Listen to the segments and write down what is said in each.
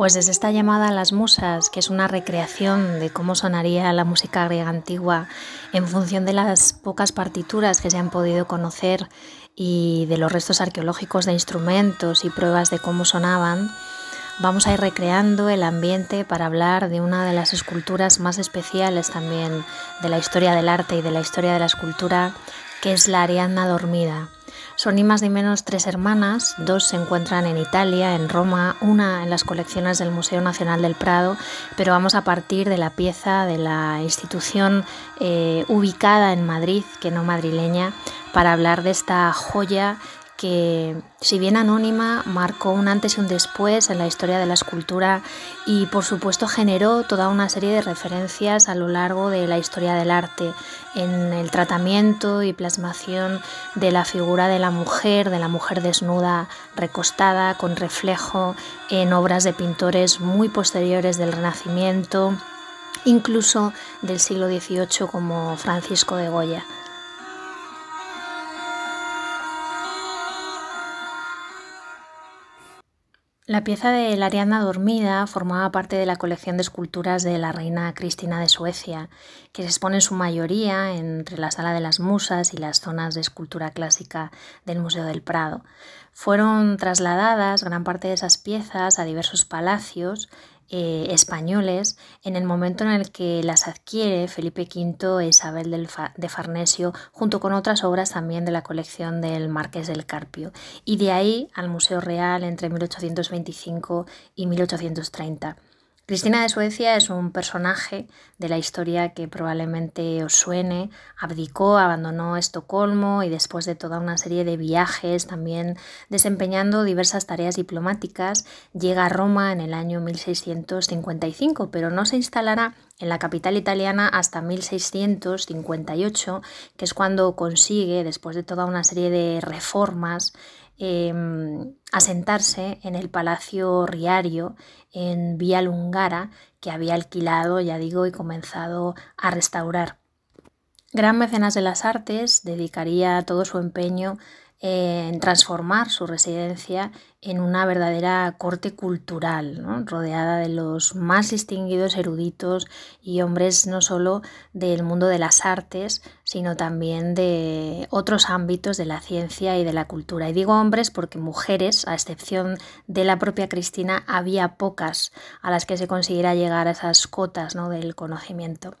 Pues desde esta llamada a las musas, que es una recreación de cómo sonaría la música griega antigua en función de las pocas partituras que se han podido conocer y de los restos arqueológicos de instrumentos y pruebas de cómo sonaban, vamos a ir recreando el ambiente para hablar de una de las esculturas más especiales también de la historia del arte y de la historia de la escultura, que es la Ariadna dormida son ni más ni menos tres hermanas, dos se encuentran en Italia, en Roma, una en las colecciones del Museo Nacional del Prado, pero vamos a partir de la pieza de la institución eh, ubicada en Madrid, que no madrileña, para hablar de esta joya que, si bien anónima, marcó un antes y un después en la historia de la escultura y, por supuesto, generó toda una serie de referencias a lo largo de la historia del arte en el tratamiento y plasmación de la figura de la mujer, de la mujer desnuda, recostada, con reflejo, en obras de pintores muy posteriores del Renacimiento, incluso del siglo XVIII como Francisco de Goya. La pieza de la Ariadna dormida formaba parte de la colección de esculturas de la reina Cristina de Suecia, que se expone en su mayoría entre la Sala de las Musas y las zonas de escultura clásica del Museo del Prado. Fueron trasladadas gran parte de esas piezas a diversos palacios eh, españoles en el momento en el que las adquiere Felipe V e Isabel de Farnesio, junto con otras obras también de la colección del Marqués del Carpio, y de ahí al Museo Real entre 1825 y 1830. Cristina de Suecia es un personaje de la historia que probablemente os suene. Abdicó, abandonó Estocolmo y después de toda una serie de viajes, también desempeñando diversas tareas diplomáticas, llega a Roma en el año 1655, pero no se instalará en la capital italiana hasta 1658, que es cuando consigue, después de toda una serie de reformas, Em, asentarse en el Palacio Riario en Vía Lungara, que había alquilado, ya digo, y comenzado a restaurar. Gran mecenas de las artes, dedicaría todo su empeño en transformar su residencia en una verdadera corte cultural, rodeada de los más distinguidos eruditos y hombres no solo del mundo de las artes, sino también de otros ámbitos de la ciencia y de la cultura. Y digo hombres porque mujeres, a excepción de la propia Cristina, había pocas a las que se consiguiera llegar a esas cotas ¿no? del conocimiento.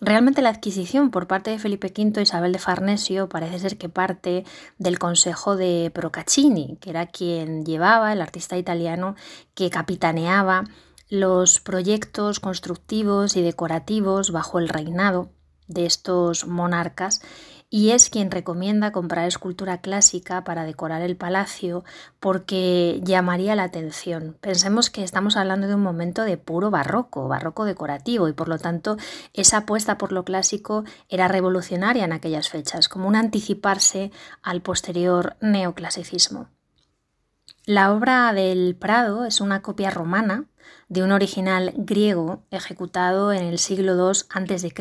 Realmente la adquisición por parte de Felipe V e Isabel de Farnesio parece ser que parte del consejo de Procaccini, que era quien llevaba, el artista italiano, que capitaneaba los proyectos constructivos y decorativos bajo el reinado de estos monarcas y es quien recomienda comprar escultura clásica para decorar el palacio porque llamaría la atención. Pensemos que estamos hablando de un momento de puro barroco, barroco decorativo y por lo tanto esa apuesta por lo clásico era revolucionaria en aquellas fechas, como un anticiparse al posterior neoclasicismo. La obra del Prado es una copia romana de un original griego ejecutado en el siglo II a.C.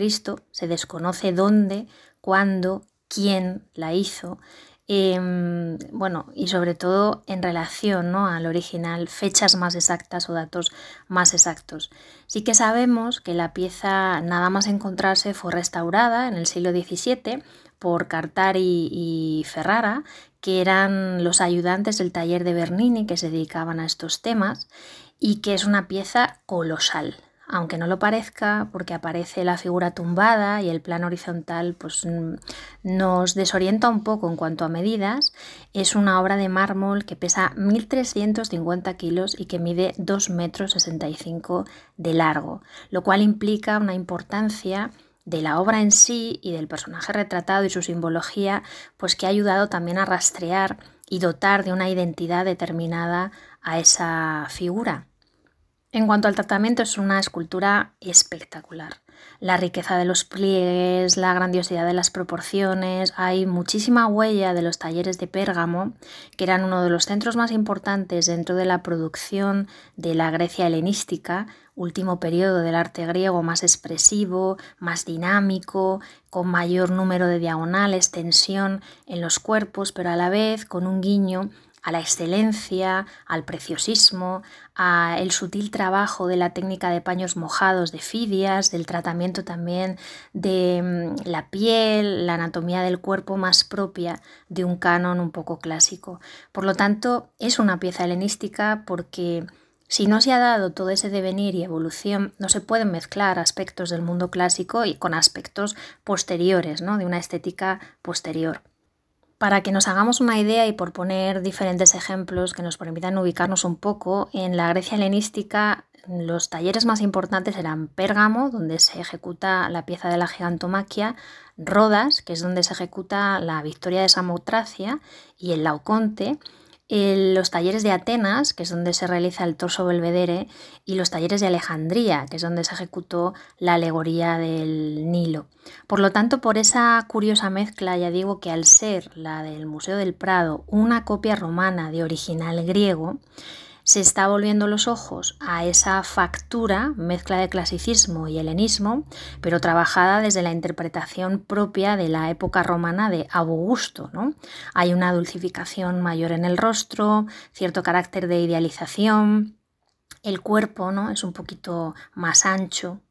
Se desconoce dónde, cuándo, quién la hizo, em, bueno, y sobre todo en relación ¿no? al original, fechas más exactas o datos más exactos. Sí que sabemos que la pieza nada más encontrarse fue restaurada en el siglo XVII por Cartari y Ferrara, que eran los ayudantes del taller de Bernini que se dedicaban a estos temas y que es una pieza colosal aunque no lo parezca, porque aparece la figura tumbada y el plano horizontal pues, nos desorienta un poco en cuanto a medidas. Es una obra de mármol que pesa 1.350 kilos y que mide 2 metros 65 de largo, lo cual implica una importancia de la obra en sí y del personaje retratado y su simbología, pues que ha ayudado también a rastrear y dotar de una identidad determinada a esa figura. En cuanto al tratamiento, es una escultura espectacular. La riqueza de los pliegues, la grandiosidad de las proporciones, hay muchísima huella de los talleres de Pérgamo, que eran uno de los centros más importantes dentro de la producción de la Grecia helenística, último periodo del arte griego más expresivo, más dinámico, con mayor número de diagonales, tensión en los cuerpos, pero a la vez con un guiño a la excelencia, al preciosismo, al sutil trabajo de la técnica de paños mojados de Fidias, del tratamiento también de mm, la piel, la anatomía del cuerpo más propia de un canon un poco clásico. Por lo tanto, es una pieza helenística porque si no se ha dado todo ese devenir y evolución, no se pueden mezclar aspectos del mundo clásico y con aspectos posteriores, ¿no? de una estética posterior. Para que nos hagamos una idea y por poner diferentes ejemplos que nos permitan ubicarnos un poco, en la Grecia helenística los talleres más importantes eran Pérgamo, donde se ejecuta la pieza de la gigantomaquia, Rodas, que es donde se ejecuta la victoria de Samotracia, y el Los talleres de Atenas, que es donde se realiza el torso belvedere, y los talleres de Alejandría, que es donde se ejecutó la alegoría del Nilo. Por lo tanto, por esa curiosa mezcla, ya digo que al ser la del Museo del Prado una copia romana de original griego, se está volviendo los ojos a esa factura, mezcla de clasicismo y helenismo, pero trabajada desde la interpretación propia de la época romana de Augusto. ¿no? Hay una dulcificación mayor en el rostro, cierto carácter de idealización, el cuerpo ¿no? es un poquito más ancho,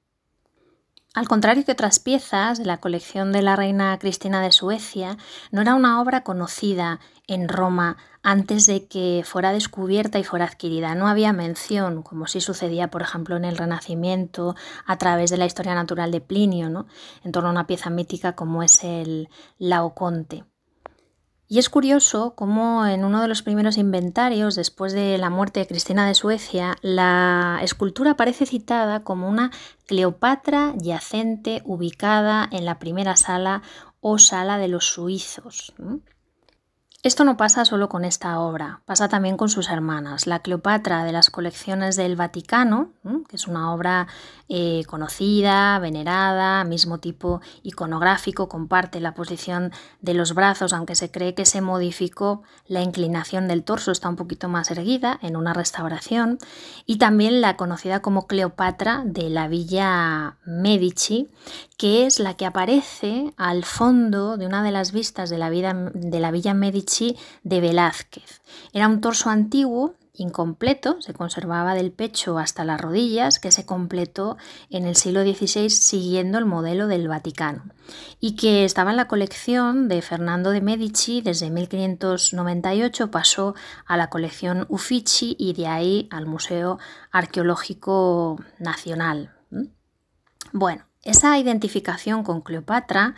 al contrario que otras piezas de la colección de la reina Cristina de Suecia, no era una obra conocida en Roma antes de que fuera descubierta y fuera adquirida. No había mención, como sí sucedía, por ejemplo, en el Renacimiento, a través de la historia natural de Plinio, ¿no? en torno a una pieza mítica como es el Laoconte. Y es curioso cómo en uno de los primeros inventarios, después de la muerte de Cristina de Suecia, la escultura aparece citada como una Cleopatra yacente ubicada en la primera sala o sala de los suizos. Esto no pasa solo con esta obra, pasa también con sus hermanas. La Cleopatra de las colecciones del Vaticano, que es una obra eh, conocida, venerada, mismo tipo iconográfico, comparte la posición de los brazos, aunque se cree que se modificó la inclinación del torso, está un poquito más erguida en una restauración, y también la conocida como Cleopatra de la Villa Medici, que es la que aparece al fondo de una de las vistas de la, Villa Medici de Velázquez. Era un torso antiguo incompleto, se conservaba del pecho hasta las rodillas, que se completó en el siglo XVI siguiendo el modelo del Vaticano y que estaba en la colección de Fernando de Medici desde 1598, pasó a la colección Uffizi y de ahí al Museo Arqueológico Nacional. Bueno, esa identificación con Cleopatra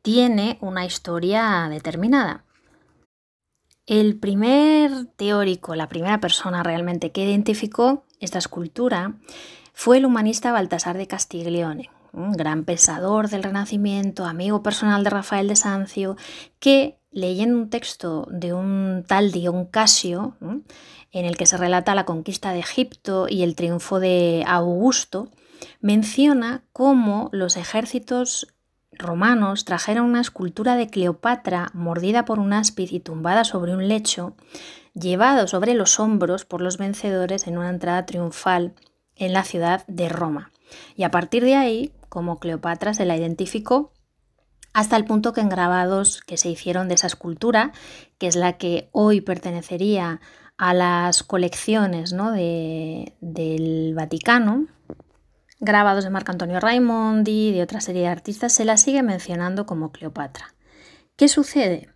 tiene una historia determinada. El primer teórico, la primera persona realmente que identificó esta escultura fue el humanista Baltasar de Castiglione, un gran pensador del Renacimiento, amigo personal de Rafael de Sancio, que leyendo un texto de un tal Dion Casio, en el que se relata la conquista de Egipto y el triunfo de Augusto, menciona cómo los ejércitos romanos trajeron una escultura de Cleopatra mordida por un áspid y tumbada sobre un lecho, llevado sobre los hombros por los vencedores en una entrada triunfal en la ciudad de Roma. Y a partir de ahí, como Cleopatra se la identificó, hasta el punto que en grabados que se hicieron de esa escultura, que es la que hoy pertenecería a las colecciones ¿no? de, del Vaticano, grabados de Marco Antonio Raimondi, de otra serie de artistas, se la sigue mencionando como Cleopatra. ¿Qué sucede?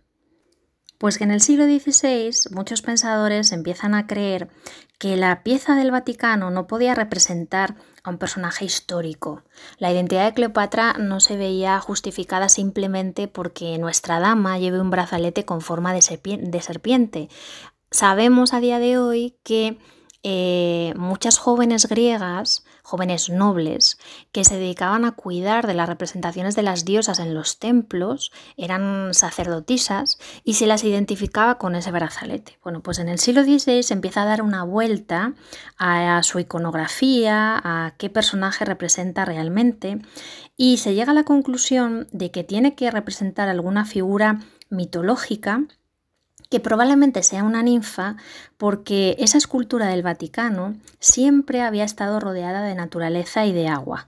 Pues que en el siglo XVI muchos pensadores empiezan a creer que la pieza del Vaticano no podía representar a un personaje histórico. La identidad de Cleopatra no se veía justificada simplemente porque nuestra dama lleve un brazalete con forma de serpiente. Sabemos a día de hoy que eh, muchas jóvenes griegas, jóvenes nobles, que se dedicaban a cuidar de las representaciones de las diosas en los templos, eran sacerdotisas y se las identificaba con ese brazalete. Bueno, pues en el siglo XVI se empieza a dar una vuelta a su iconografía, a qué personaje representa realmente y se llega a la conclusión de que tiene que representar alguna figura mitológica que probablemente sea una ninfa porque esa escultura del Vaticano siempre había estado rodeada de naturaleza y de agua.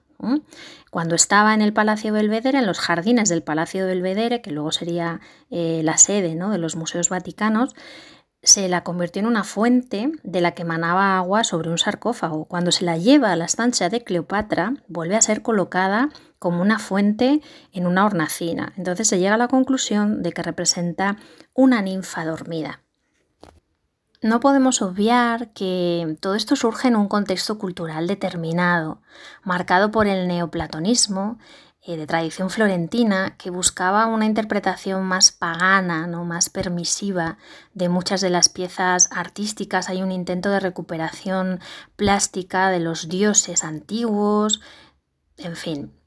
Cuando estaba en el Palacio Belvedere, en los jardines del Palacio Belvedere, que luego sería eh, la sede ¿no? de los museos vaticanos, se la convirtió en una fuente de la que manaba agua sobre un sarcófago. Cuando se la lleva a la estancia de Cleopatra, vuelve a ser colocada como una fuente en una hornacina. Entonces se llega a la conclusión de que representa una ninfa dormida. No podemos obviar que todo esto surge en un contexto cultural determinado, marcado por el neoplatonismo eh, de tradición florentina que buscaba una interpretación más pagana, ¿no? más permisiva de muchas de las piezas artísticas. Hay un intento de recuperación plástica de los dioses antiguos, en fin,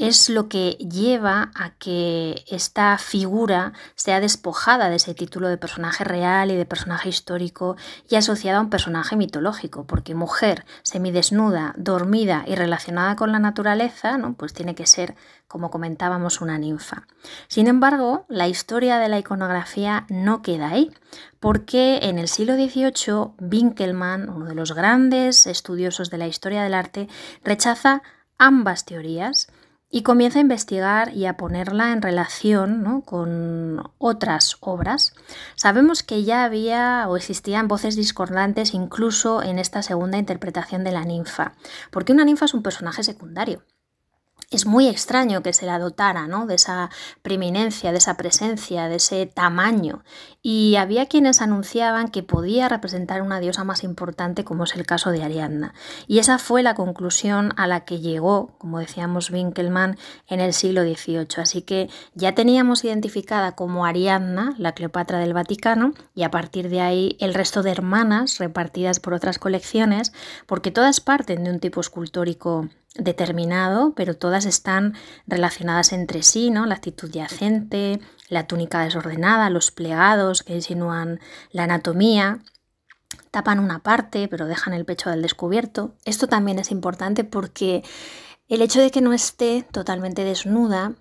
es lo que lleva a que esta figura sea despojada de ese título de personaje real y de personaje histórico y asociada a un personaje mitológico, porque mujer semidesnuda, dormida y relacionada con la naturaleza, ¿no? pues tiene que ser, como comentábamos, una ninfa. Sin embargo, la historia de la iconografía no queda ahí, porque en el siglo XVIII Winkelmann, uno de los grandes estudiosos de la historia del arte, rechaza ambas teorías y comienza a investigar y a ponerla en relación con otras obras. Sabemos que ya había o existían voces discordantes incluso en esta segunda interpretación de la ninfa, porque una ninfa es un personaje secundario es muy extraño que se la dotara ¿no? de esa preeminencia, de esa presencia, de ese tamaño. Y había quienes anunciaban que podía representar una diosa más importante, como es el caso de Ariadna. Y esa fue la conclusión a la que llegó, como decíamos Winkelmann, en el siglo XVIII. Así que ya teníamos identificada como Ariadna, la Cleopatra del Vaticano, y a partir de ahí el resto de hermanas repartidas por otras colecciones, porque todas parten de un tipo escultórico determinado, pero todas están relacionadas entre sí, ¿no? La actitud yacente, la túnica desordenada, los plegados que insinúan la anatomía, tapan una parte, pero dejan el pecho al descubierto. Esto también es importante porque el hecho de que no esté totalmente desnuda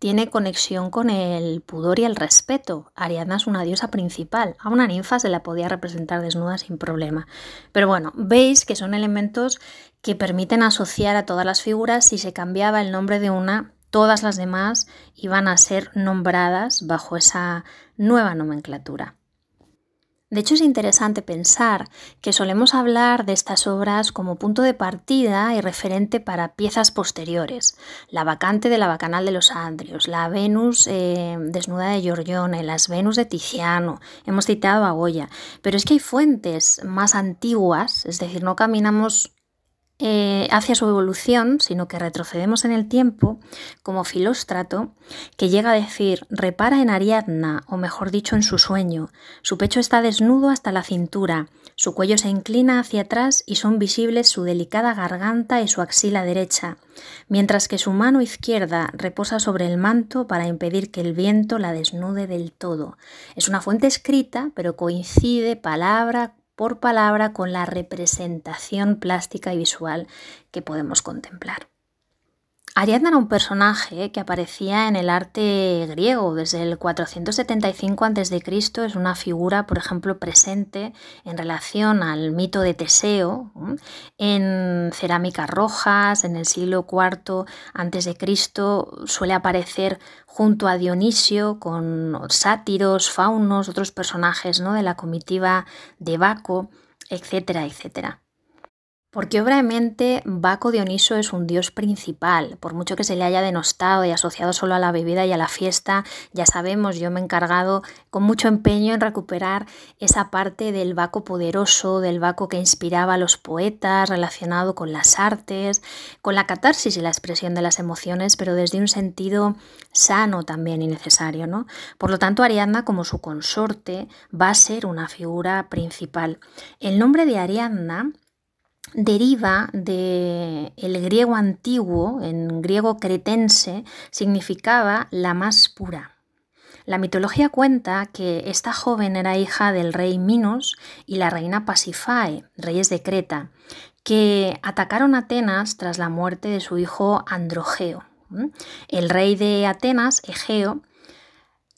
tiene conexión con el pudor y el respeto. Ariadna es una diosa principal. A una ninfa se la podía representar desnuda sin problema. Pero bueno, veis que son elementos que permiten asociar a todas las figuras si se cambiaba el nombre de una, todas las demás iban a ser nombradas bajo esa nueva nomenclatura. De hecho, es interesante pensar que solemos hablar de estas obras como punto de partida y referente para piezas posteriores. La vacante de la Bacanal de los Andrios, la Venus eh, desnuda de Giorgione, las Venus de Tiziano, hemos citado a Goya. Pero es que hay fuentes más antiguas, es decir, no caminamos eh, hacia su evolución, sino que retrocedemos en el tiempo, como Filóstrato, que llega a decir, repara en Ariadna, o mejor dicho, en su sueño. Su pecho está desnudo hasta la cintura, su cuello se inclina hacia atrás y son visibles su delicada garganta y su axila derecha, mientras que su mano izquierda reposa sobre el manto para impedir que el viento la desnude del todo. Es una fuente escrita, pero coincide palabra por palabra con la representación plástica y visual que podemos contemplar. Ariadna era un personaje que aparecía en el arte griego desde el 475 a.C. Es una figura, por ejemplo, presente en relación al mito de Teseo en cerámicas rojas. En el siglo IV a.C. suele aparecer junto a Dionisio con sátiros, faunos, otros personajes ¿no? de la comitiva de Baco, etcétera, etcétera. Porque obviamente Baco Dioniso es un dios principal, por mucho que se le haya denostado y asociado solo a la bebida y a la fiesta, ya sabemos, yo me he encargado con mucho empeño en recuperar esa parte del Baco poderoso, del Baco que inspiraba a los poetas, relacionado con las artes, con la catarsis y la expresión de las emociones, pero desde un sentido sano también y necesario, ¿no? Por lo tanto, Ariadna, como su consorte, va a ser una figura principal. El nombre de Ariadna deriva del el griego antiguo, en griego cretense, significaba la más pura. La mitología cuenta que esta joven era hija del rey Minos y la reina Pasifae, reyes de Creta, que atacaron Atenas tras la muerte de su hijo Androgeo. El rey de Atenas, Egeo,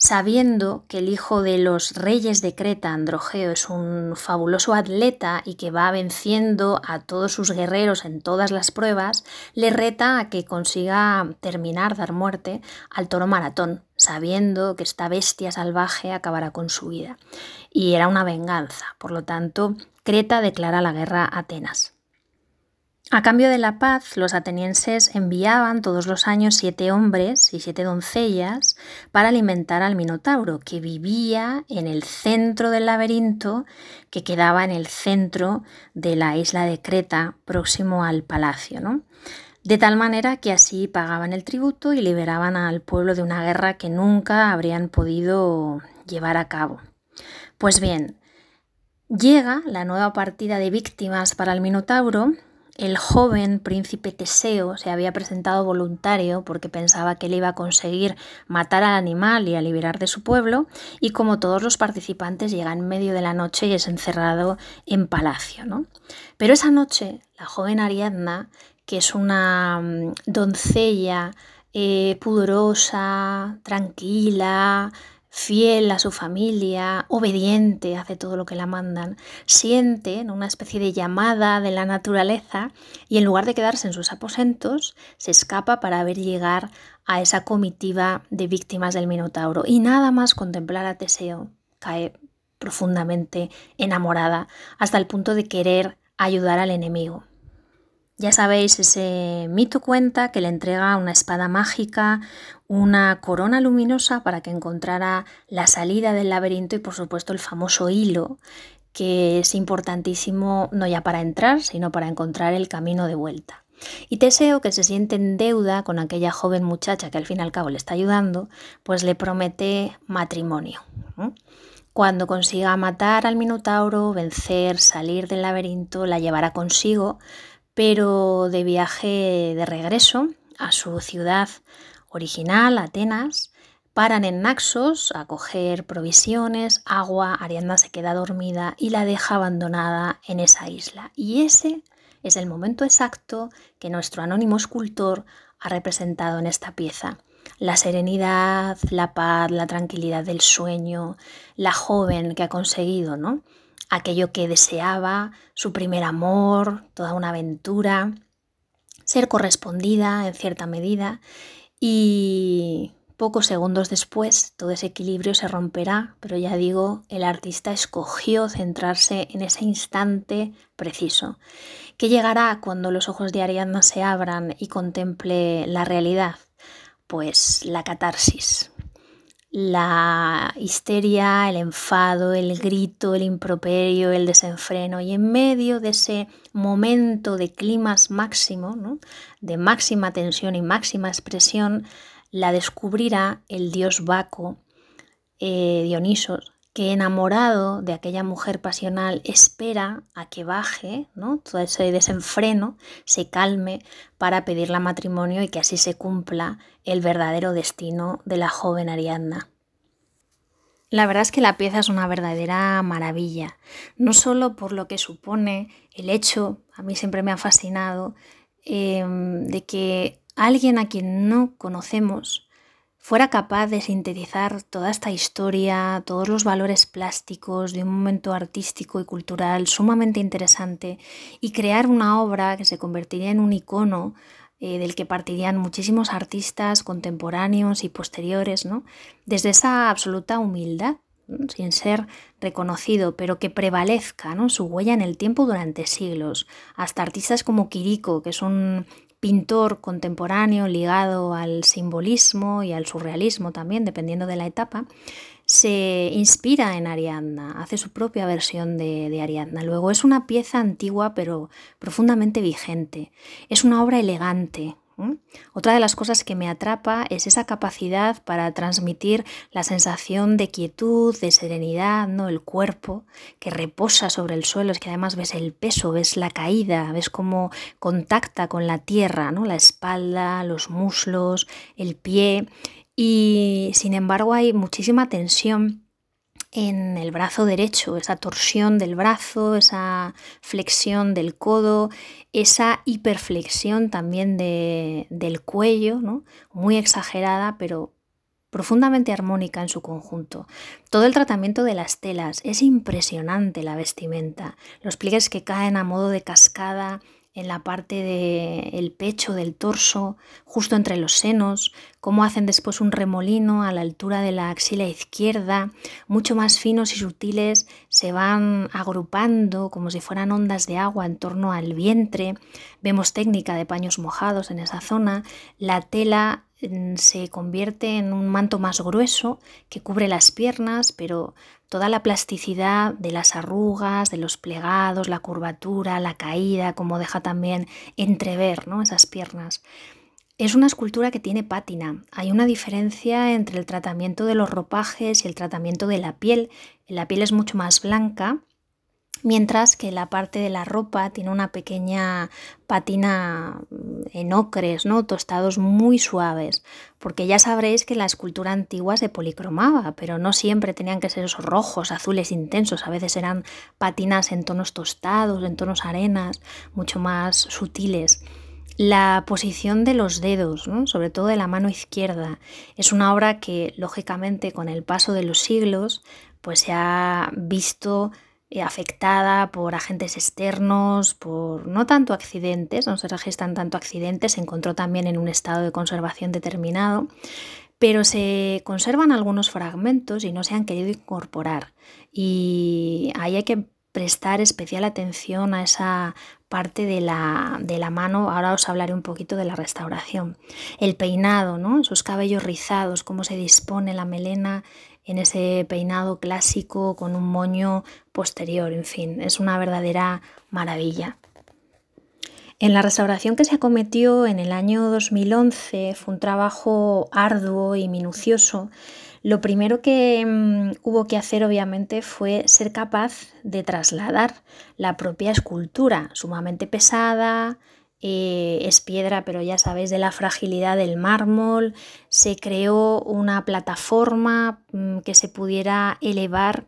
sabiendo que el hijo de los reyes de Creta, Androgeo, es un fabuloso atleta y que va venciendo a todos sus guerreros en todas las pruebas, le reta a que consiga terminar, dar muerte al toro maratón, sabiendo que esta bestia salvaje acabará con su vida. Y era una venganza, por lo tanto, Creta declara la guerra a Atenas. A cambio de la paz, los atenienses enviaban todos los años siete hombres y siete doncellas para alimentar al Minotauro, que vivía en el centro del laberinto que quedaba en el centro de la isla de Creta, próximo al palacio. ¿no? De tal manera que así pagaban el tributo y liberaban al pueblo de una guerra que nunca habrían podido llevar a cabo. Pues bien, llega la nueva partida de víctimas para el Minotauro el joven príncipe Teseo se había presentado voluntario porque pensaba que él iba a conseguir matar al animal y a liberar de su pueblo, y como todos los participantes llega en medio de la noche y es encerrado en palacio. ¿no? Pero esa noche, la joven Ariadna, que es una mm, doncella eh, pudorosa, tranquila, fiel a su familia, obediente, hace todo lo que la mandan, siente una especie de llamada de la naturaleza y en lugar de quedarse en sus aposentos, se escapa para ver llegar a esa comitiva de víctimas del Minotauro. Y nada más contemplar a Teseo, cae profundamente enamorada hasta el punto de querer ayudar al enemigo. Ya sabéis, ese mito cuenta que le entrega una espada mágica, una corona luminosa para que encontrara la salida del laberinto y por supuesto el famoso hilo que es importantísimo no ya para entrar, sino para encontrar el camino de vuelta. Y Teseo, que se siente en deuda con aquella joven muchacha que al fin y al cabo le está ayudando, pues le promete matrimonio. Cuando consiga matar al Minotauro, vencer, salir del laberinto, la llevará consigo pero de viaje de regreso a su ciudad original, Atenas, paran en Naxos a coger provisiones, agua, Ariadna se queda dormida y la deja abandonada en esa isla. Y ese es el momento exacto que nuestro anónimo escultor ha representado en esta pieza. La serenidad, la paz, la tranquilidad del sueño, la joven que ha conseguido, ¿no? Aquello que deseaba, su primer amor, toda una aventura, ser correspondida en cierta medida y pocos segundos después todo ese equilibrio se romperá, pero ya digo, el artista escogió centrarse en ese instante preciso. ¿Qué llegará cuando los ojos de Ariadna se abran y contemple la realidad? Pues la catarsis, la histeria, el enfado, el grito, el improperio, el desenfreno. Y en medio de ese momento de climas máximo, de máxima tensión y máxima expresión, la descubrirá el dios Baco, eh, Dionisos, que enamorado de aquella mujer pasional espera a que baje ¿no? todo ese desenfreno, se calme para pedirle matrimonio y que así se cumpla el verdadero destino de la joven Ariadna. La verdad es que la pieza es una verdadera maravilla, no solo por lo que supone el hecho, a mí siempre me ha fascinado, em, de que alguien a quien no conocemos fuera capaz de sintetizar toda esta historia, todos los valores plásticos de un momento artístico y cultural sumamente interesante y crear una obra que se convertiría en un icono eh, del que partirían muchísimos artistas contemporáneos y posteriores, ¿no? desde esa absoluta humildad sin ser reconocido, pero que prevalezca ¿no? su huella en el tiempo durante siglos. Hasta artistas como Quirico, que es un pintor contemporáneo ligado al simbolismo y al surrealismo también, dependiendo de la etapa, se inspira en Ariadna, hace su propia versión de, Ariadna. Luego es una pieza antigua pero profundamente vigente. Es una obra elegante, otra de las cosas que me atrapa es esa capacidad para transmitir la sensación de quietud, de serenidad, ¿no? El cuerpo que reposa sobre el suelo, es que además ves el peso, ves la caída, ves cómo contacta con la tierra, ¿no? La espalda, los muslos, el pie y sin embargo hay muchísima tensión en el brazo derecho, esa torsión del brazo, esa flexión del codo, esa hiperflexión también de, del cuello, ¿no? muy exagerada, pero profundamente armónica en su conjunto. Todo el tratamiento de las telas, es impresionante la vestimenta, los pliegues que caen a modo de cascada en la parte del pecho, del torso, justo entre los senos, cómo hacen después un remolino a la altura de la axila izquierda, mucho más finos y sutiles, se van agrupando como si fueran ondas de agua en torno al vientre, vemos técnica de paños mojados en esa zona, la tela mm, se convierte en un manto más grueso que cubre las piernas, pero toda la plasticidad de las arrugas, de los plegados, la curvatura, la caída, como deja también entrever ¿no? esas piernas. Es una escultura que tiene pátina. Hay una diferencia entre el tratamiento de los ropajes y el tratamiento de la piel. La piel es mucho más blanca mientras que la parte de la ropa tiene una pequeña patina en ocres, ¿no? tostados muy suaves, porque ya sabréis que la escultura antigua se policromaba, pero no siempre tenían que ser esos rojos, azules intensos, a veces eran patinas en tonos tostados, en tonos arenas, mucho más sutiles. La posición de los dedos, sobre todo de la mano izquierda, es una obra que, lógicamente, con el paso de los siglos, pues se ha visto afectada por agentes externos, por no tanto accidentes, no se registran tanto accidentes, se encontró también en un estado de conservación determinado, pero se conservan algunos fragmentos y no se han querido incorporar. Y ahí hay que prestar especial atención a esa parte de la, de la, mano. Ahora os hablaré un poquito de la restauración. El peinado, ¿no? esos cabellos rizados, cómo se dispone la melena en ese peinado clásico con un moño posterior, en fin, es una verdadera maravilla. En la restauración que se acometió en el año 2011 fue un trabajo arduo y minucioso. Lo primero que mm, hubo que hacer obviamente fue ser capaz de trasladar la propia escultura, sumamente pesada, eh, es piedra, pero ya sabéis de la fragilidad del mármol. Se creó una plataforma mm, que se pudiera elevar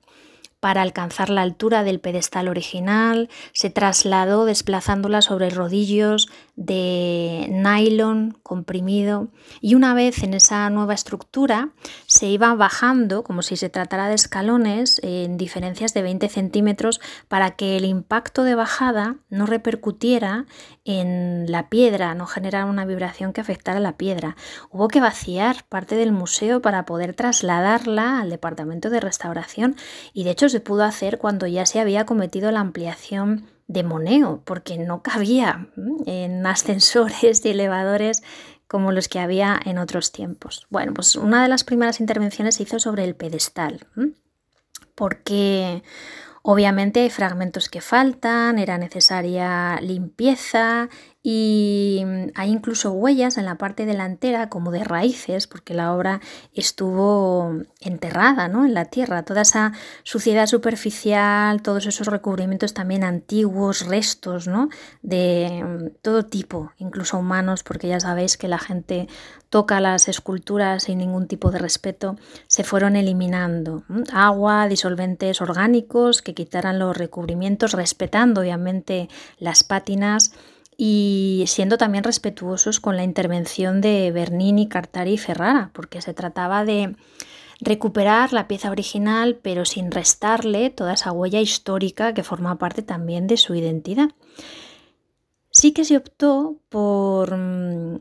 para alcanzar la altura del pedestal original, se trasladó desplazándola sobre rodillos de nylon comprimido y una vez en esa nueva estructura se iba bajando como si se tratara de escalones en diferencias de 20 centímetros para que el impacto de bajada no repercutiera en la piedra, no generara una vibración que afectara la piedra. Hubo que vaciar parte del museo para poder trasladarla al departamento de restauración y de hecho se pudo hacer cuando ya se había cometido la ampliación de moneo, porque no cabía en ascensores y elevadores como los que había en otros tiempos. Bueno, pues una de las primeras intervenciones se hizo sobre el pedestal, porque obviamente hay fragmentos que faltan, era necesaria limpieza y mm, hay incluso huellas en la parte delantera como de raíces porque la obra estuvo enterrada ¿no? en la tierra. Toda esa suciedad superficial, todos esos recubrimientos también antiguos, restos ¿no? de mm, todo tipo, incluso humanos, porque ya sabéis que la gente toca las esculturas sin ningún tipo de respeto, se fueron eliminando. Agua, disolventes orgánicos que quitaran los recubrimientos, respetando obviamente las pátinas y siendo también respetuosos con la intervención de Bernini, Cartari y Ferrara, porque se trataba de recuperar la pieza original pero sin restarle toda esa huella histórica que forma parte también de su identidad. Sí que se optó por mm,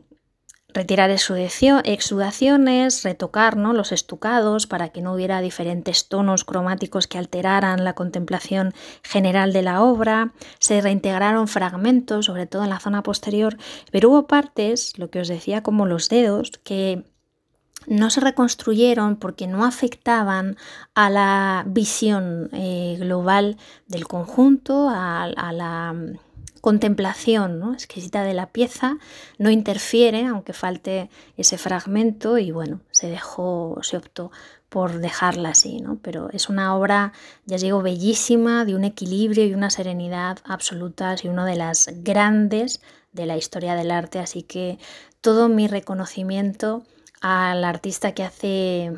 retirar exudaciones, retocar los estucados para que no hubiera diferentes tonos cromáticos que alteraran la contemplación general de la obra, se reintegraron fragmentos, sobre todo en la zona posterior, pero hubo partes, lo que os decía como los dedos, que no se reconstruyeron porque no afectaban a la visión eh, global del conjunto, a la contemplación ¿no? exquisita de la pieza, no interfiere, aunque falte ese fragmento, y bueno, se dejó, se optó por dejarla así, ¿no? Pero es una obra, ya digo, bellísima, de un equilibrio y una serenidad absolutas y una de las grandes de la historia del arte, así que todo mi reconocimiento al artista que hace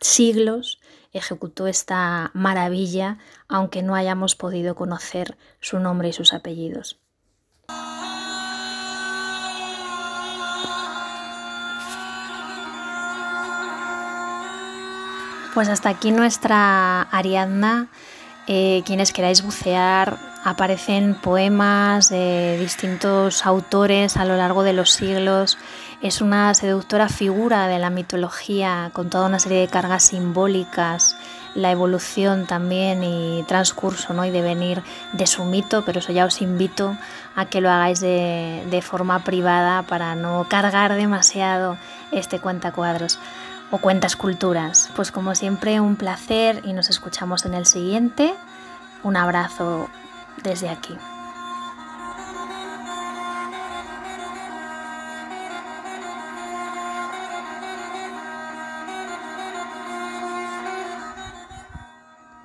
siglos ejecutó esta maravilla, aunque no hayamos podido conocer su nombre y sus apellidos. Pues hasta aquí nuestra Ariadna. Eh, quienes queráis bucear, aparecen poemas de distintos autores a lo largo de los siglos. Es una seductora figura de la mitología con toda una serie de cargas simbólicas, la evolución también y transcurso ¿no? y devenir de su mito, pero eso ya os invito a que lo hagáis de, de forma privada para no cargar demasiado este cuentacuadros o cuentas culturas. Pues como siempre un placer y nos escuchamos en el siguiente. Un abrazo desde aquí.